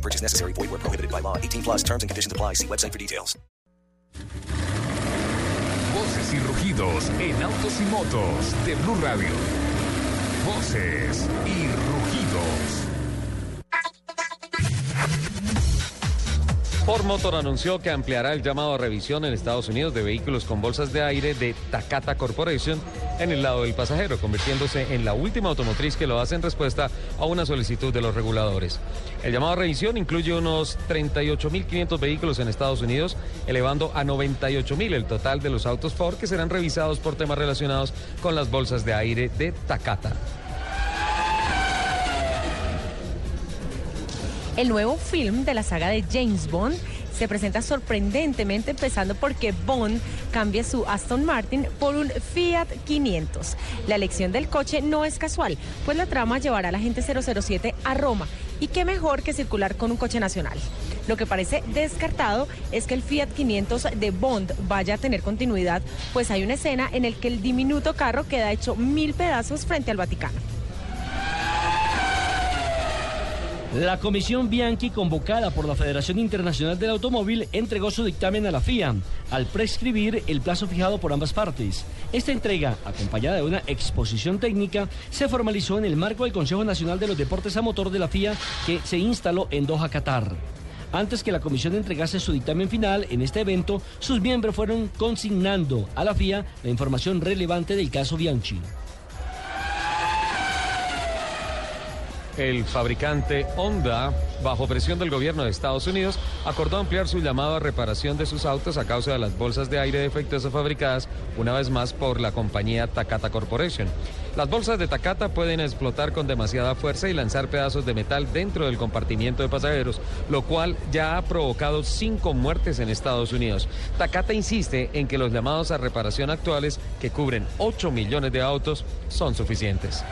Purchase necessary. Void where prohibited by law. 18 plus terms and conditions apply. See website for details. Voces y rugidos en autos y motos de Blue Radio. Voces y rugidos. Ford Motor anunció que ampliará el llamado a revisión en Estados Unidos de vehículos con bolsas de aire de Takata Corporation en el lado del pasajero, convirtiéndose en la última automotriz que lo hace en respuesta a una solicitud de los reguladores. El llamado a revisión incluye unos 38.500 vehículos en Estados Unidos, elevando a 98.000 el total de los autos Ford que serán revisados por temas relacionados con las bolsas de aire de Takata. El nuevo film de la saga de James Bond se presenta sorprendentemente empezando porque Bond cambia su Aston Martin por un Fiat 500. La elección del coche no es casual, pues la trama llevará a la gente 007 a Roma y qué mejor que circular con un coche nacional. Lo que parece descartado es que el Fiat 500 de Bond vaya a tener continuidad, pues hay una escena en la que el diminuto carro queda hecho mil pedazos frente al Vaticano. La comisión Bianchi, convocada por la Federación Internacional del Automóvil, entregó su dictamen a la FIA al prescribir el plazo fijado por ambas partes. Esta entrega, acompañada de una exposición técnica, se formalizó en el marco del Consejo Nacional de los Deportes a Motor de la FIA que se instaló en Doha, Qatar. Antes que la comisión entregase su dictamen final en este evento, sus miembros fueron consignando a la FIA la información relevante del caso Bianchi. El fabricante Honda, bajo presión del gobierno de Estados Unidos, acordó ampliar su llamado a reparación de sus autos a causa de las bolsas de aire defectuosas fabricadas una vez más por la compañía Takata Corporation. Las bolsas de Takata pueden explotar con demasiada fuerza y lanzar pedazos de metal dentro del compartimiento de pasajeros, lo cual ya ha provocado cinco muertes en Estados Unidos. Takata insiste en que los llamados a reparación actuales, que cubren 8 millones de autos, son suficientes.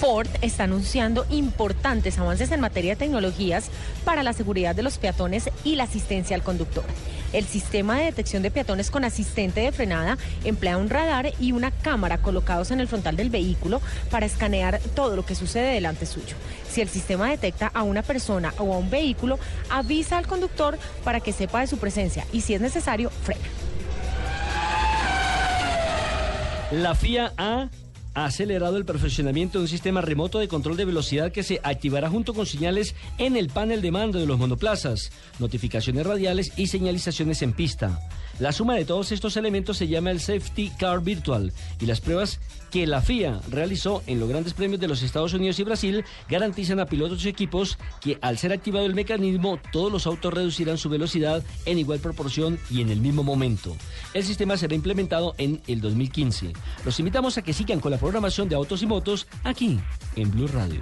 Ford está anunciando importantes avances en materia de tecnologías para la seguridad de los peatones y la asistencia al conductor. El sistema de detección de peatones con asistente de frenada emplea un radar y una cámara colocados en el frontal del vehículo para escanear todo lo que sucede delante suyo. Si el sistema detecta a una persona o a un vehículo, avisa al conductor para que sepa de su presencia y si es necesario, frena. La FIA ha ha acelerado el perfeccionamiento de un sistema remoto de control de velocidad que se activará junto con señales en el panel de mando de los monoplazas, notificaciones radiales y señalizaciones en pista. La suma de todos estos elementos se llama el Safety Car Virtual y las pruebas que la FIA realizó en los grandes premios de los Estados Unidos y Brasil garantizan a pilotos y equipos que al ser activado el mecanismo todos los autos reducirán su velocidad en igual proporción y en el mismo momento. El sistema será implementado en el 2015. Los invitamos a que sigan con la programación de Autos y Motos aquí en Blue Radio.